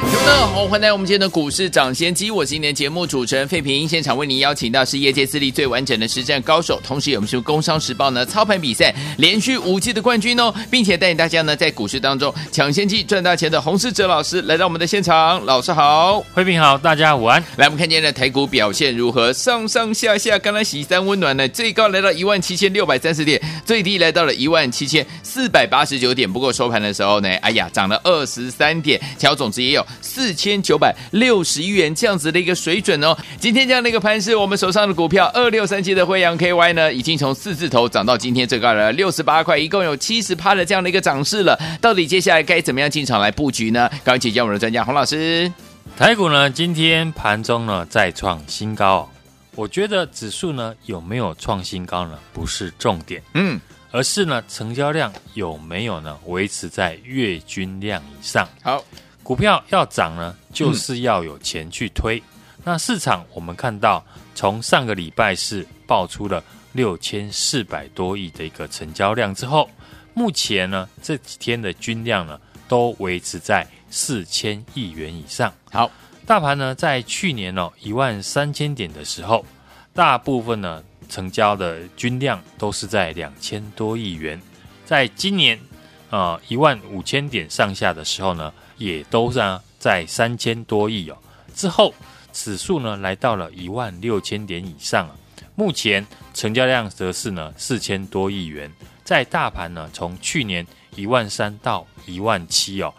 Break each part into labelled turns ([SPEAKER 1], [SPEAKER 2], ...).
[SPEAKER 1] 听众好，欢迎来到我们今天的股市抢先机。我是今天节目主持人费平，现场为您邀请到是业界资历最完整的实战高手，同时也我们是工商时报呢操盘比赛连续五季的冠军哦，并且带领大家呢在股市当中抢先机赚大钱的洪世哲老师来到我们的现场。老师好，
[SPEAKER 2] 费平好，大家午安。
[SPEAKER 1] 来，我们看今天的台股表现如何？上上下下，刚刚洗三温暖呢，最高来到一万七千六百三十点，最低来到了一万七千四百八十九点。不过收盘的时候呢，哎呀，涨了二十三点，小总值也有。四千九百六十一元这样子的一个水准哦，今天这样的一个盘势，我们手上的股票二六三七的惠阳 KY 呢，已经从四字头涨到今天最高了六十八块，一共有七十趴的这样的一个涨势了。到底接下来该怎么样进场来布局呢？赶快请教我们的专家洪老师。
[SPEAKER 2] 台股呢，今天盘中呢再创新高，我觉得指数呢有没有创新高呢？不是重点，嗯，而是呢成交量有没有呢维持在月均量以上。
[SPEAKER 1] 好。
[SPEAKER 2] 股票要涨呢，就是要有钱去推。嗯、那市场我们看到，从上个礼拜是爆出了六千四百多亿的一个成交量之后，目前呢这几天的均量呢都维持在四千亿元以上。
[SPEAKER 1] 好，
[SPEAKER 2] 大盘呢在去年哦一万三千点的时候，大部分呢成交的均量都是在两千多亿元。在今年啊一万五千点上下的时候呢。也都是在三千多亿哦，之后指数呢来到了一万六千点以上啊，目前成交量则是呢四千多亿元，在大盘呢从去年一万三到一万七哦，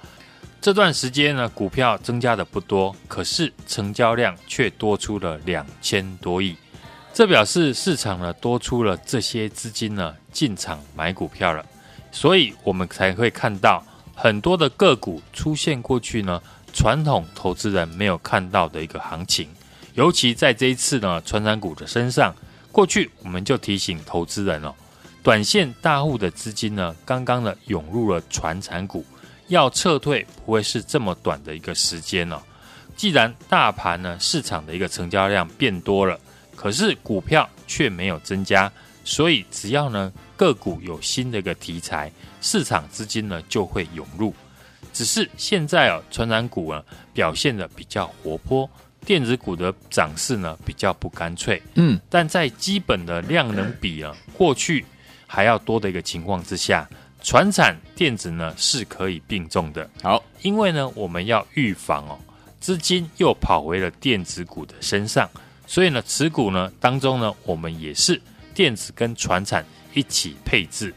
[SPEAKER 2] 这段时间呢股票增加的不多，可是成交量却多出了两千多亿，这表示市场呢多出了这些资金呢进场买股票了，所以我们才会看到。很多的个股出现过去呢，传统投资人没有看到的一个行情，尤其在这一次呢，传产股的身上，过去我们就提醒投资人哦，短线大户的资金呢，刚刚呢涌入了传产股，要撤退不会是这么短的一个时间哦。既然大盘呢市场的一个成交量变多了，可是股票却没有增加，所以只要呢个股有新的一个题材。市场资金呢就会涌入，只是现在啊，传产股啊表现的比较活泼，电子股的涨势呢比较不干脆。嗯，但在基本的量能比啊过去还要多的一个情况之下，传产电子呢是可以并重的。
[SPEAKER 1] 好，
[SPEAKER 2] 因为呢我们要预防哦资金又跑回了电子股的身上，所以呢持股呢当中呢我们也是电子跟传产一起配置。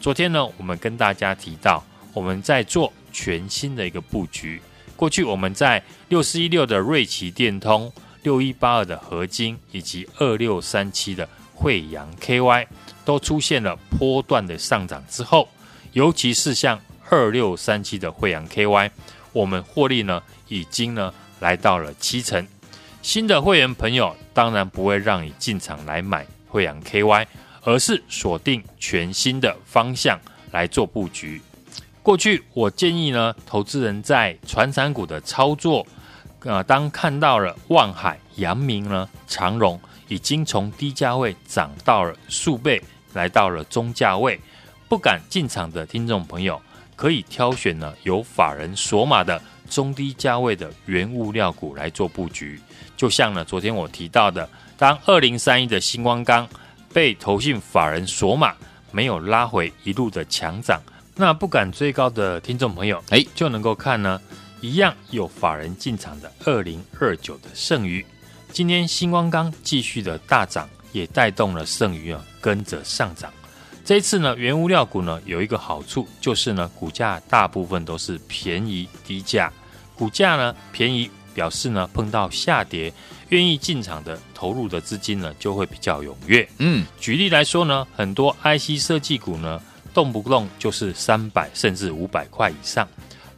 [SPEAKER 2] 昨天呢，我们跟大家提到，我们在做全新的一个布局。过去我们在六四一六的瑞奇电通、六一八二的合金以及二六三七的惠阳 KY 都出现了波段的上涨之后，尤其是像二六三七的惠阳 KY，我们获利呢已经呢来到了七成。新的会员朋友当然不会让你进场来买慧洋 KY。而是锁定全新的方向来做布局。过去我建议呢，投资人在传产股的操作，呃，当看到了万海、阳明呢、长荣已经从低价位涨到了数倍，来到了中价位，不敢进场的听众朋友，可以挑选呢有法人锁码的中低价位的原物料股来做布局。就像呢，昨天我提到的，当二零三一的星光钢。被投信法人锁码，没有拉回一路的强涨，那不敢追高的听众朋友，哎，就能够看呢，一样有法人进场的二零二九的剩余，今天星光钢继续的大涨，也带动了剩余啊跟着上涨。这一次呢，原物料股呢有一个好处，就是呢股价大部分都是便宜低价，股价呢便宜，表示呢碰到下跌。愿意进场的投入的资金呢，就会比较踊跃。嗯，举例来说呢，很多 IC 设计股呢，动不动就是三百甚至五百块以上，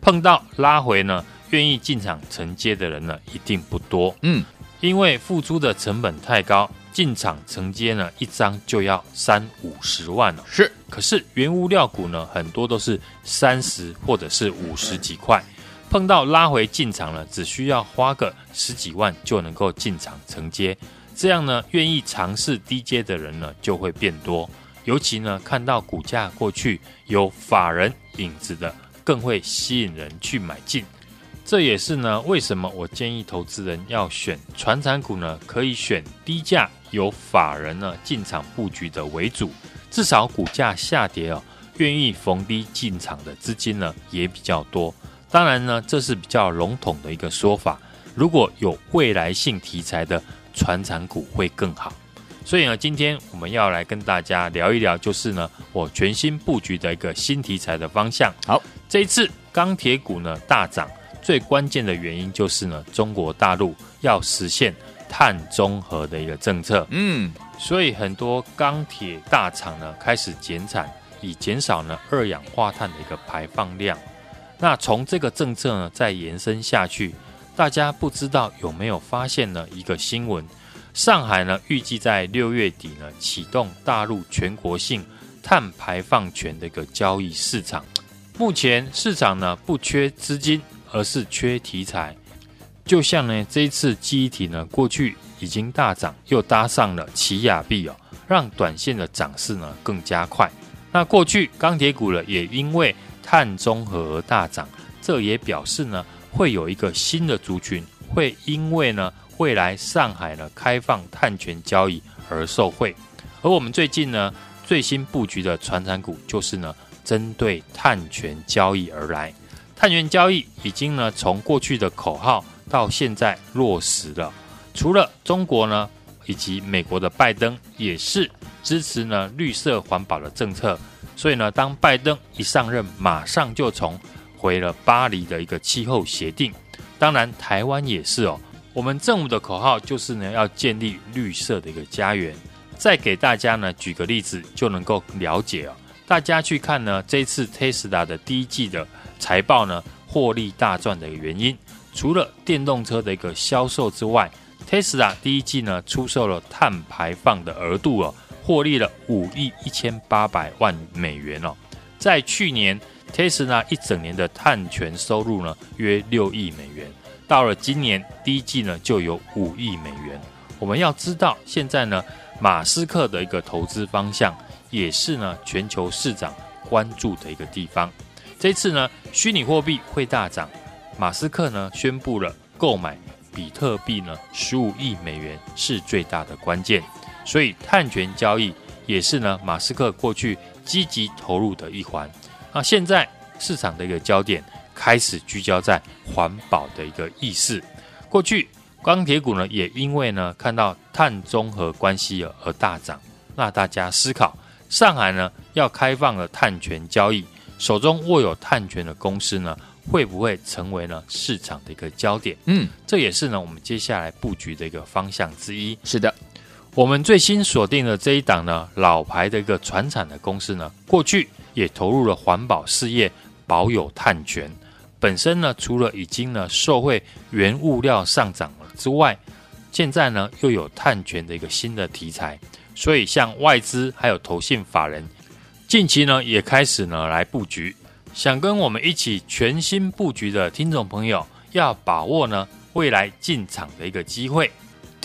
[SPEAKER 2] 碰到拉回呢，愿意进场承接的人呢，一定不多。嗯，因为付出的成本太高，进场承接呢，一张就要三五十万了。
[SPEAKER 1] 是，
[SPEAKER 2] 可是原物料股呢，很多都是三十或者是五十几块，碰到拉回进场了，只需要花个十几万就能够进场承接。这样呢，愿意尝试低阶的人呢就会变多。尤其呢，看到股价过去有法人影子的，更会吸引人去买进。这也是呢，为什么我建议投资人要选传产股呢？可以选低价有法人呢进场布局的为主，至少股价下跌哦，愿意逢低进场的资金呢也比较多。当然呢，这是比较笼统的一个说法。如果有未来性题材的传产股会更好。所以呢，今天我们要来跟大家聊一聊，就是呢，我全新布局的一个新题材的方向。好，这一次钢铁股呢大涨。最关键的原因就是呢，中国大陆要实现碳中和的一个政策，嗯，所以很多钢铁大厂呢开始减产，以减少呢二氧化碳的一个排放量。那从这个政策呢再延伸下去，大家不知道有没有发现呢一个新闻？上海呢预计在六月底呢启动大陆全国性碳排放权的一个交易市场。目前市场呢不缺资金。而是缺题材，就像呢这一次记忆体呢过去已经大涨，又搭上了奇亚币哦，让短线的涨势呢更加快。那过去钢铁股呢也因为碳中和大涨，这也表示呢会有一个新的族群会因为呢未来上海呢开放碳权交易而受惠。而我们最近呢最新布局的传产股就是呢针对碳权交易而来。碳权交易已经呢从过去的口号到现在落实了。除了中国呢，以及美国的拜登也是支持呢绿色环保的政策。所以呢，当拜登一上任，马上就重回了巴黎的一个气候协定。当然，台湾也是哦。我们政府的口号就是呢要建立绿色的一个家园。再给大家呢举个例子，就能够了解哦。大家去看呢这次 Tesla 的第一季的。财报呢，获利大赚的原因，除了电动车的一个销售之外，Tesla 第一季呢出售了碳排放的额度哦，获利了五亿一千八百万美元哦。在去年，Tesla 一整年的碳权收入呢约六亿美元，到了今年第一季呢就有五亿美元。我们要知道，现在呢，马斯克的一个投资方向，也是呢全球市长关注的一个地方。这次呢，虚拟货币会大涨。马斯克呢宣布了购买比特币呢十五亿美元是最大的关键，所以碳权交易也是呢马斯克过去积极投入的一环。那现在市场的一个焦点开始聚焦在环保的一个意识。过去钢铁股呢也因为呢看到碳中和关系而大涨。那大家思考，上海呢要开放了碳权交易。手中握有碳权的公司呢，会不会成为呢市场的一个焦点？嗯，这也是呢我们接下来布局的一个方向之一。
[SPEAKER 1] 是的，
[SPEAKER 2] 我们最新锁定的这一档呢，老牌的一个传产的公司呢，过去也投入了环保事业，保有碳权。本身呢，除了已经呢受惠原物料上涨了之外，现在呢又有碳权的一个新的题材，所以像外资还有投信法人。近期呢，也开始呢来布局，想跟我们一起全新布局的听众朋友，要把握呢未来进场的一个机会。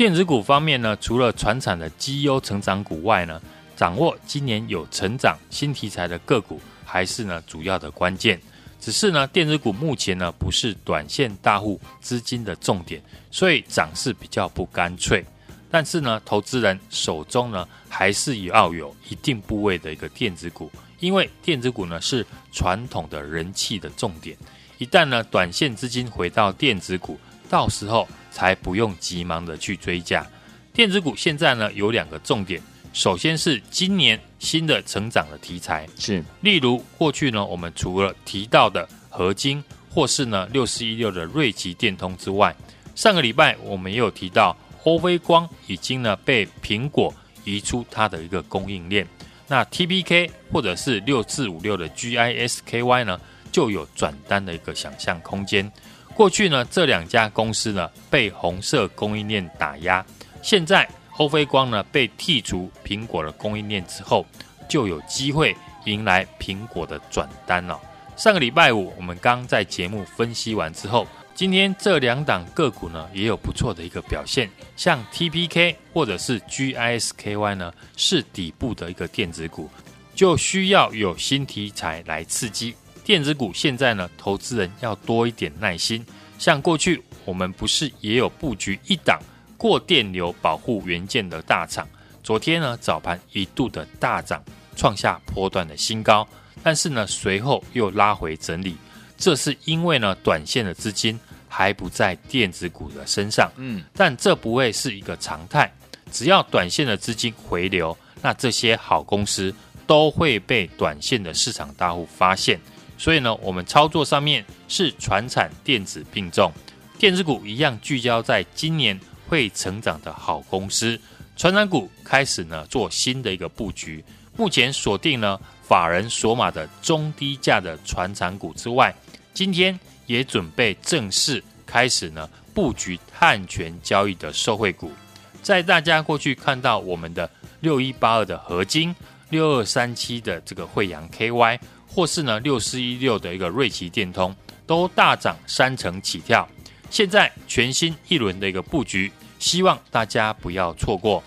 [SPEAKER 2] 电子股方面呢，除了传产的绩优成长股外呢，掌握今年有成长新题材的个股，还是呢主要的关键。只是呢，电子股目前呢不是短线大户资金的重点，所以涨势比较不干脆。但是呢，投资人手中呢还是要有一定部位的一个电子股，因为电子股呢是传统的人气的重点。一旦呢短线资金回到电子股，到时候才不用急忙的去追加。电子股现在呢有两个重点，首先是今年新的成长的题材，
[SPEAKER 1] 是
[SPEAKER 2] 例如过去呢我们除了提到的合金或是呢六四一六的瑞奇电通之外，上个礼拜我们也有提到。欧菲光已经呢被苹果移出它的一个供应链，那 TPK 或者是六四五六的 GISKY 呢就有转单的一个想象空间。过去呢这两家公司呢被红色供应链打压，现在欧菲光呢被剔除苹果的供应链之后，就有机会迎来苹果的转单了。上个礼拜五，我们刚在节目分析完之后，今天这两档个股呢也有不错的一个表现，像 TPK 或者是 GISKY 呢是底部的一个电子股，就需要有新题材来刺激电子股。现在呢，投资人要多一点耐心，像过去我们不是也有布局一档。过电流保护元件的大厂，昨天呢早盘一度的大涨，创下波段的新高，但是呢随后又拉回整理，这是因为呢短线的资金还不在电子股的身上，嗯，但这不会是一个常态，只要短线的资金回流，那这些好公司都会被短线的市场大户发现，所以呢我们操作上面是传产电子并重，电子股一样聚焦在今年。会成长的好公司，传产股开始呢做新的一个布局。目前锁定了法人锁码的中低价的传产股之外，今天也准备正式开始呢布局碳权交易的受惠股。在大家过去看到我们的六一八二的合金、六二三七的这个惠阳 KY，或是呢六四一六的一个瑞奇电通，都大涨三成起跳。现在全新一轮的一个布局。希望大家不要错过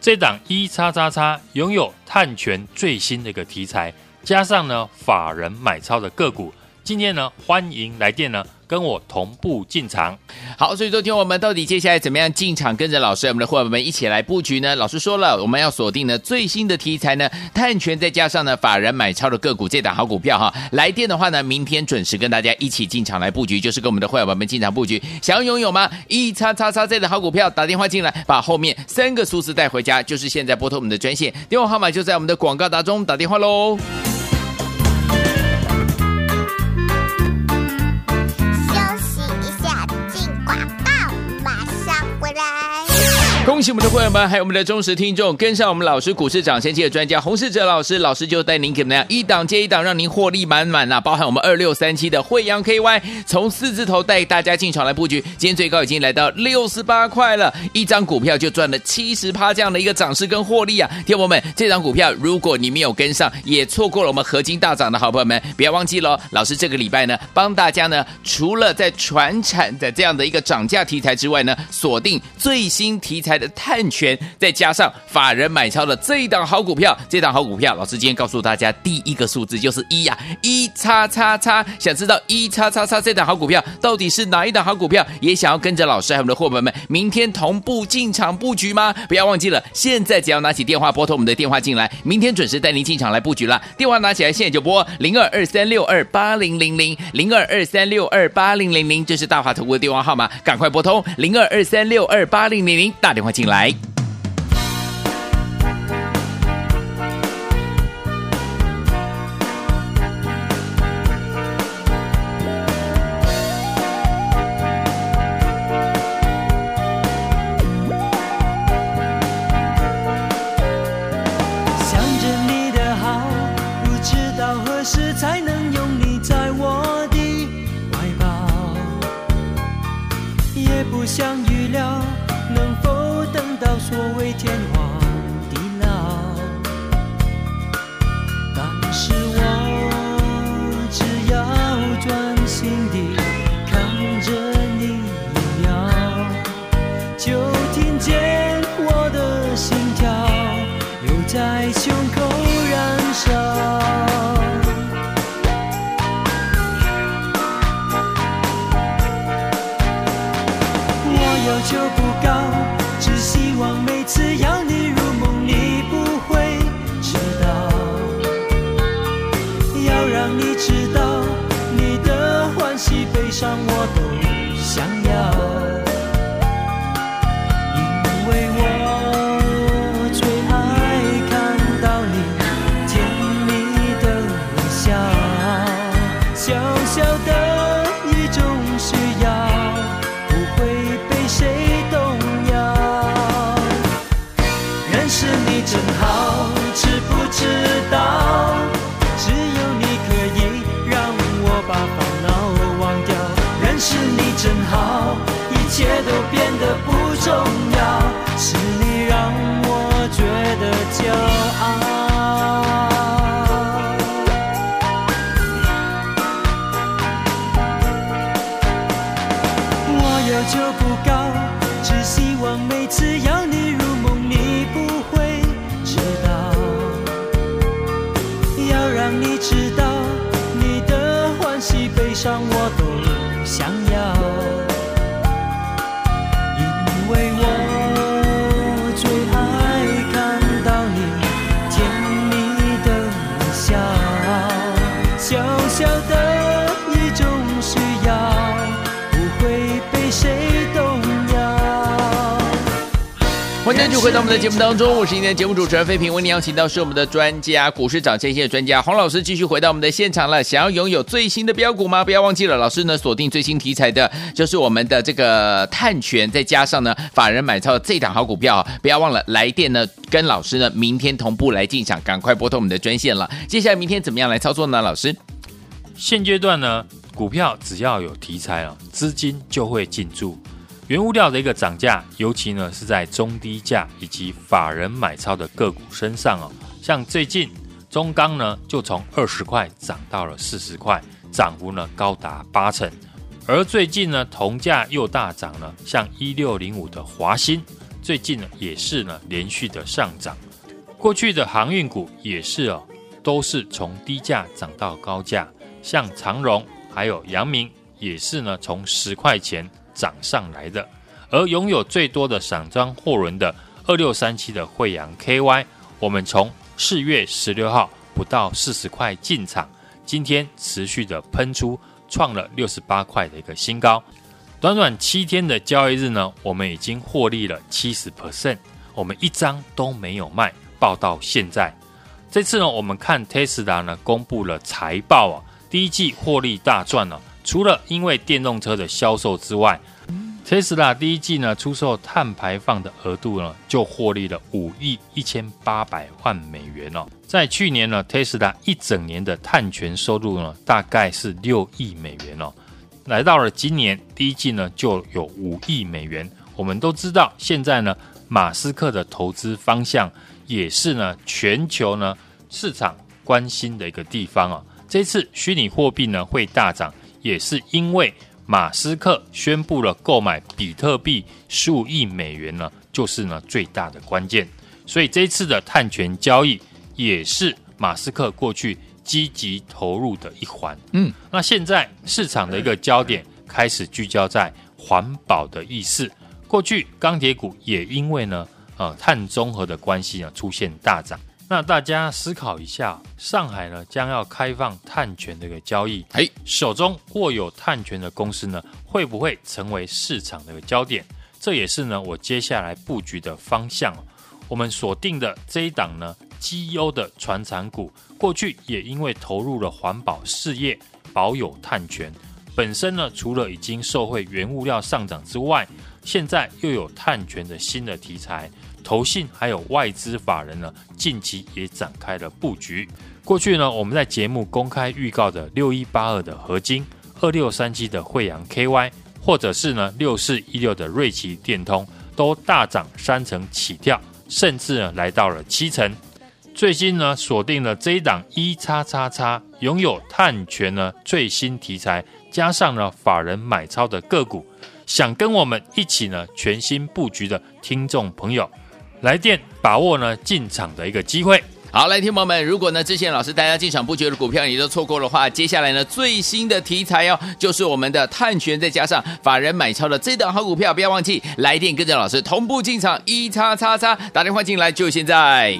[SPEAKER 2] 这档一叉叉叉，拥有探权最新的一个题材，加上呢法人买超的个股。今天呢，欢迎来电呢。跟我同步进场，
[SPEAKER 1] 好，所以昨天我们到底接下来怎么样进场，跟着老师，我们的伙伴们一起来布局呢？老师说了，我们要锁定呢最新的题材呢，碳权再加上呢法人买超的个股，这档好股票哈。来电的话呢，明天准时跟大家一起进场来布局，就是跟我们的伙伴们进场布局。想要拥有吗？一叉叉叉这档好股票，打电话进来，把后面三个数字带回家，就是现在拨通我们的专线，电话号码就在我们的广告当中，打电话喽。恭喜我们的会员们，还有我们的忠实听众，跟上我们老师股市涨先机的专家洪世哲老师，老师就带您怎么样一档接一档，让您获利满满呐！包含我们二六三七的惠阳 KY，从四字头带大家进场来布局，今天最高已经来到六十八块了，一张股票就赚了七十趴这样的一个涨势跟获利啊！听友们，这张股票如果你没有跟上，也错过了我们合金大涨的好朋友们，不要忘记了，老师这个礼拜呢，帮大家呢，除了在传产的这样的一个涨价题材之外呢，锁定最新题材。的碳权，再加上法人买超的这一档好股票，这档好股票，老师今天告诉大家第一个数字就是一呀，一叉叉叉。想知道一叉叉叉这档好股票到底是哪一档好股票？也想要跟着老师还有我们的伙伴们明天同步进场布局吗？不要忘记了，现在只要拿起电话拨通我们的电话进来，明天准时带您进场来布局了。电话拿起来，现在就拨零二二三六二八零零零零二二三六二八零零零，这是大华投顾的电话号码，赶快拨通零二二三六二八零零零，打电话进来。
[SPEAKER 3] 天。悲伤，我都中
[SPEAKER 1] 继续回到我们的节目当中，我是今天的节目主持人费平，为您邀请到是我们的专家，股市涨先机的专家洪老师，继续回到我们的现场了。想要拥有最新的标股吗？不要忘记了，老师呢锁定最新题材的，就是我们的这个碳权，再加上呢法人买超这档好股票，不要忘了来电呢，跟老师呢明天同步来进场，赶快拨通我们的专线了。接下来明天怎么样来操作呢？老师，
[SPEAKER 2] 现阶段呢，股票只要有题材了，资金就会进驻。原物料的一个涨价，尤其呢是在中低价以及法人买超的个股身上哦。像最近中钢呢，就从二十块涨到了四十块，涨幅呢高达八成。而最近呢，铜价又大涨了，像一六零五的华新，最近呢也是呢连续的上涨。过去的航运股也是哦，都是从低价涨到高价，像长荣还有阳明，也是呢从十块钱。涨上来的，而拥有最多的散装货轮的二六三七的慧洋 KY，我们从四月十六号不到四十块进场，今天持续的喷出，创了六十八块的一个新高。短短七天的交易日呢，我们已经获利了七十 percent，我们一张都没有卖，报到现在。这次呢，我们看 Tesla 呢公布了财报啊，第一季获利大赚了。除了因为电动车的销售之外，特斯拉第一季呢出售碳排放的额度呢就获利了五亿一千八百万美元哦。在去年呢，特斯拉一整年的碳权收入呢大概是六亿美元哦。来到了今年第一季呢就有五亿美元。我们都知道，现在呢马斯克的投资方向也是呢全球呢市场关心的一个地方啊。这次虚拟货币呢会大涨。也是因为马斯克宣布了购买比特币十五亿美元呢，就是呢最大的关键。所以这次的碳权交易也是马斯克过去积极投入的一环。嗯，那现在市场的一个焦点开始聚焦在环保的意识。过去钢铁股也因为呢呃碳中和的关系呢出现大涨。那大家思考一下，上海呢将要开放碳权的一个交易，哎，手中握有碳权的公司呢，会不会成为市场的一个焦点？这也是呢我接下来布局的方向。我们锁定的这一档呢，绩优的传产股，过去也因为投入了环保事业，保有碳权，本身呢除了已经受惠原物料上涨之外，现在又有碳权的新的题材。投信还有外资法人呢，近期也展开了布局。过去呢，我们在节目公开预告的六一八二的合金、二六三七的惠阳 KY，或者是呢六四一六的瑞奇电通，都大涨三成起跳，甚至呢来到了七成。最新呢锁定了这一档一叉叉叉，拥有碳权呢最新题材，加上呢法人买超的个股，想跟我们一起呢全新布局的听众朋友。来电把握呢进场的一个机会。
[SPEAKER 1] 好，来，听友们，如果呢之前老师大家进场布局的股票你都错过的话，接下来呢最新的题材哦，就是我们的碳权，再加上法人买超的这档好股票，不要忘记来电跟着老师同步进场，一叉叉叉打电话进来就现在。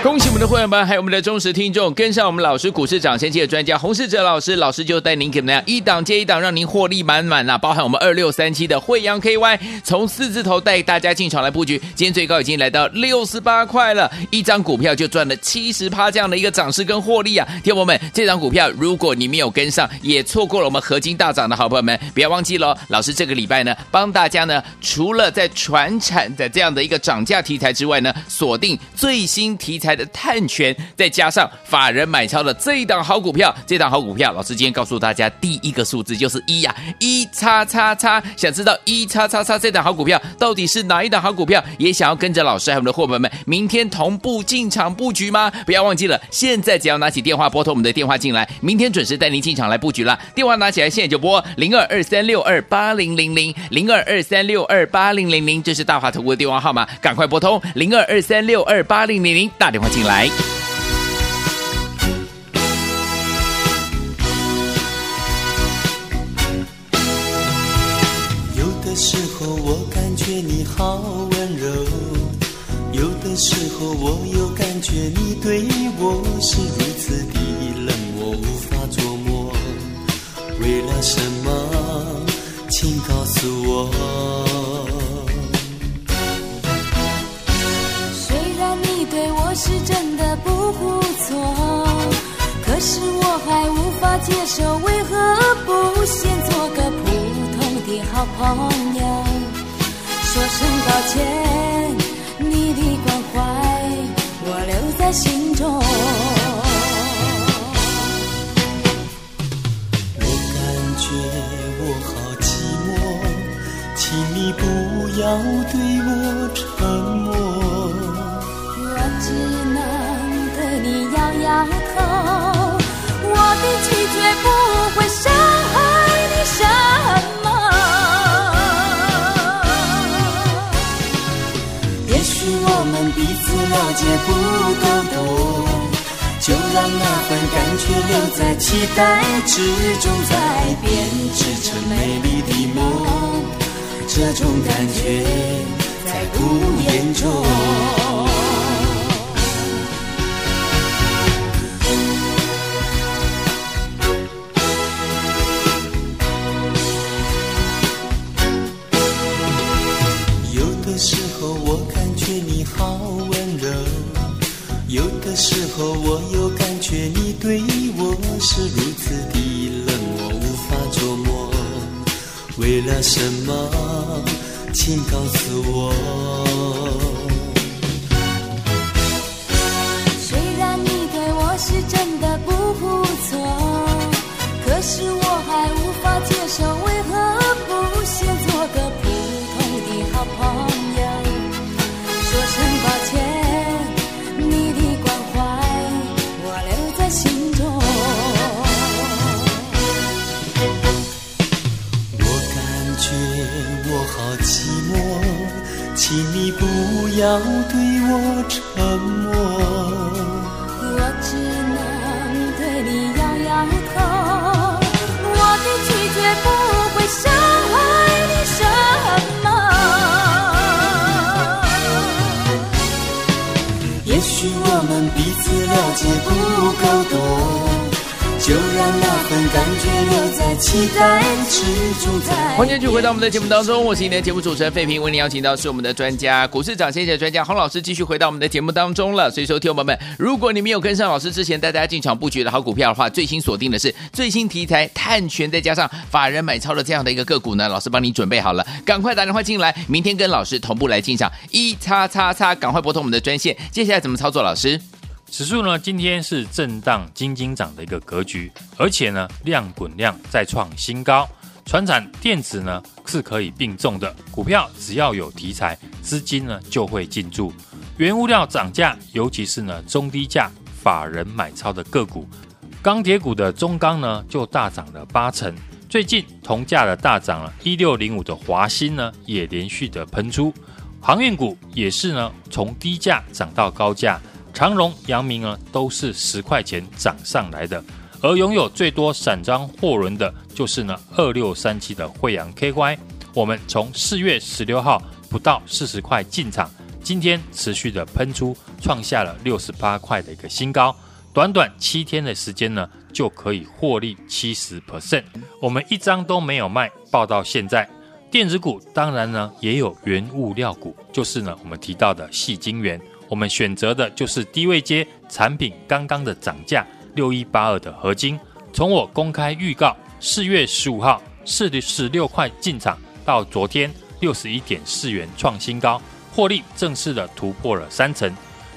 [SPEAKER 1] 恭喜我们的会员们，还有我们的忠实听众，跟上我们老师股市涨先机的专家洪世哲老师，老师就带您怎么样一档接一档，让您获利满满啊！包含我们二六三七的惠阳 KY，从四字头带大家进场来布局，今天最高已经来到六十八块了，一张股票就赚了七十趴这样的一个涨势跟获利啊！听友们，这张股票如果你没有跟上，也错过了我们合金大涨的好朋友们，不要忘记了，老师这个礼拜呢，帮大家呢，除了在传产的这样的一个涨价题材之外呢，锁定最新题材。的碳权，再加上法人买超的这一档好股票，这档好股票，老师今天告诉大家，第一个数字就是一呀，一叉叉叉。想知道一叉叉叉这档好股票到底是哪一档好股票？也想要跟着老师还有我们的伙伴们明天同步进场布局吗？不要忘记了，现在只要拿起电话拨通我们的电话进来，明天准时带您进场来布局了。电话拿起来，现在就拨零二二三六二八零零零零二二三六二八零零零，这是大华投顾的电话号码，赶快拨通零二二三六二八零零零，打电话进来。
[SPEAKER 3] 有的时候我感觉你好温柔，有的时候我又感觉你对我是如此的冷漠，无法
[SPEAKER 4] 琢磨为了什么？请告诉我。
[SPEAKER 5] 接受，为何不先做个普通的好朋友？说声抱歉，你的关怀我留在心中。
[SPEAKER 4] 我感觉
[SPEAKER 5] 我好寂寞，请你不
[SPEAKER 4] 要对我了解不够多，就让那份感觉留在期待之中，再编织成美丽的梦。这种感觉在不言中。什么？请告
[SPEAKER 5] 诉我。
[SPEAKER 4] 要对我沉默。
[SPEAKER 5] 我只能对你摇摇头，我的拒绝不会伤害你什么。
[SPEAKER 4] 也许我们彼此了解不够多。就让那份感留在期待之中。
[SPEAKER 1] 欢迎继续回到我们的节目当中，我是你的节目主持人费平，为您邀请到是我们的专家股市涨先机专家洪老师，继续回到我们的节目当中了。所以说，听众朋友们，如果你没有跟上老师之前带大家进场布局的好股票的话，最新锁定的是最新题材碳权，再加上法人买超的这样的一个个股呢，老师帮你准备好了，赶快打电话进来，明天跟老师同步来进场一叉叉叉，赶快拨通我们的专线。接下来怎么操作？老师？
[SPEAKER 2] 指数呢，今天是震荡、金金涨的一个格局，而且呢，量滚量再创新高。传产电子呢是可以并重的股票，只要有题材，资金呢就会进驻。原物料涨价，尤其是呢中低价法人买超的个股，钢铁股的中钢呢就大涨了八成。最近铜价的大涨了，一六零五的华新呢也连续的喷出。航运股也是呢从低价涨到高价。长荣、阳明呢，都是十块钱涨上来的，而拥有最多散装货轮的，就是呢二六三七的惠阳 KY。我们从四月十六号不到四十块进场，今天持续的喷出，创下了六十八块的一个新高。短短七天的时间呢，就可以获利七十 percent。我们一张都没有卖，报到现在。电子股当然呢也有原物料股，就是呢我们提到的细晶圆。我们选择的就是低位接产品，刚刚的涨价六一八二的合金。从我公开预告四月十五号四十六块进场，到昨天六十一点四元创新高，获利正式的突破了三成。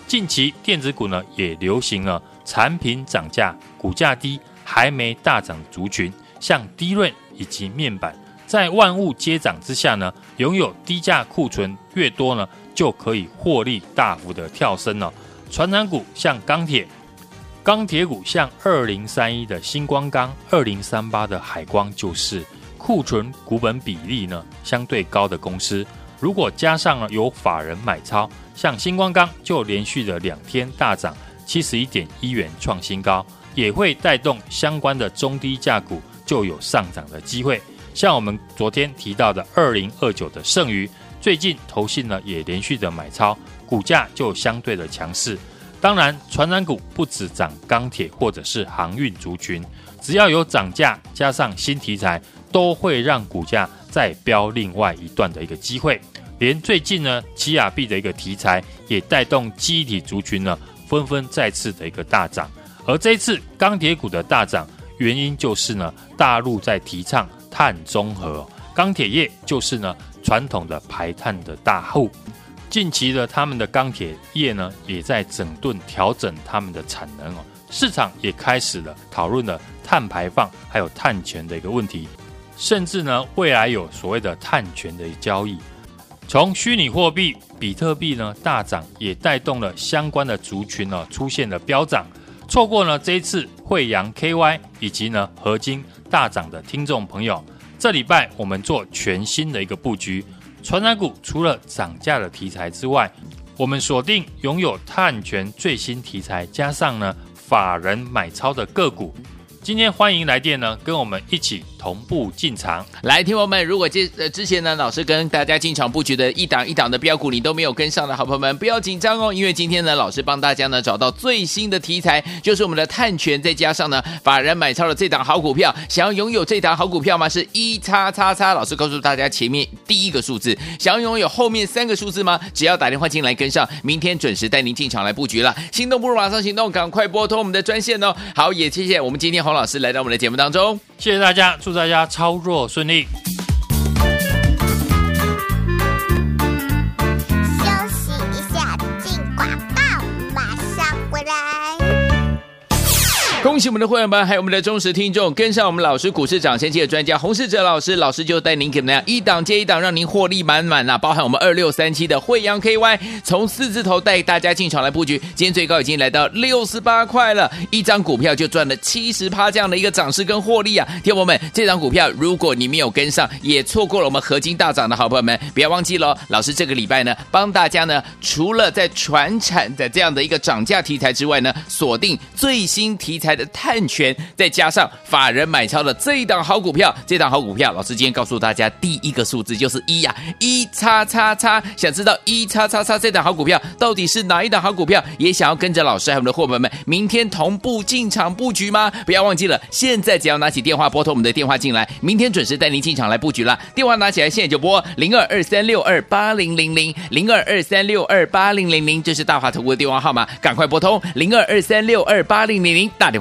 [SPEAKER 2] 近期电子股呢也流行了产品涨价、股价低还没大涨族群，像低润以及面板，在万物皆涨之下呢，拥有低价库存越多呢。就可以获利大幅的跳升了。传产股像钢铁，钢铁股像二零三一的新光钢，二零三八的海光，就是库存股本比例呢相对高的公司。如果加上了有法人买超，像星光钢就连续的两天大涨七十一点一元创新高，也会带动相关的中低价股就有上涨的机会。像我们昨天提到的二零二九的盛余。最近投信呢也连续的买超，股价就相对的强势。当然，传染股不止涨钢铁或者是航运族群，只要有涨价加上新题材，都会让股价再飙另外一段的一个机会。连最近呢，奇亚币的一个题材也带动机体族群呢，纷纷再次的一个大涨。而这一次钢铁股的大涨，原因就是呢，大陆在提倡碳中和，钢铁业就是呢传统的排碳的大户。近期的他们的钢铁业呢，也在整顿调整他们的产能哦，市场也开始了讨论了碳排放还有碳权的一个问题，甚至呢未来有所谓的碳权的交易。从虚拟货币比特币呢大涨，也带动了相关的族群呢出现了飙涨。错过了这一次惠阳 KY 以及呢合金大涨的听众朋友，这礼拜我们做全新的一个布局。传染股除了涨价的题材之外，我们锁定拥有碳权最新题材，加上呢法人买超的个股。今天欢迎来电呢，跟我们一起同步进场。
[SPEAKER 1] 来，听友们，如果这呃之前呢，老师跟大家进场布局的一档一档的标股，你都没有跟上的好朋友们，不要紧张哦，因为今天呢，老师帮大家呢找到最新的题材，就是我们的碳权，再加上呢法人买超的这档好股票。想要拥有这档好股票吗？是一叉叉叉。老师告诉大家，前面第一个数字，想要拥有后面三个数字吗？只要打电话进来跟上，明天准时带您进场来布局了。心动不如马上行动，赶快拨通我们的专线哦。好，也谢谢我们今天老师来到我们的节目当中，
[SPEAKER 2] 谢谢大家，祝大家操作顺利。
[SPEAKER 1] 恭喜我们的会员们，还有我们的忠实听众，跟上我们老师股市涨先机的专家洪世哲老师，老师就带您怎么样一档接一档，让您获利满满呐！包含我们二六三七的惠阳 KY，从四字头带大家进场来布局，今天最高已经来到六十八块了，一张股票就赚了七十趴这样的一个涨势跟获利啊！听友们，这张股票如果你没有跟上，也错过了我们合金大涨的好朋友们，不要忘记喽！老师这个礼拜呢，帮大家呢，除了在传产的这样的一个涨价题材之外呢，锁定最新题材。的碳权，再加上法人买超的这一档好股票，这档好股票，老师今天告诉大家第一个数字就是一呀，一叉叉叉。想知道一叉叉叉这档好股票到底是哪一档好股票？也想要跟着老师还有我们的伙伴们明天同步进场布局吗？不要忘记了，现在只要拿起电话拨通我们的电话进来，明天准时带您进场来布局了。电话拿起来，现在就拨零二二三六二八零零零零二二三六二八零零零，这是大华投顾的电话号码，赶快拨通零二二三六二八零零零，打电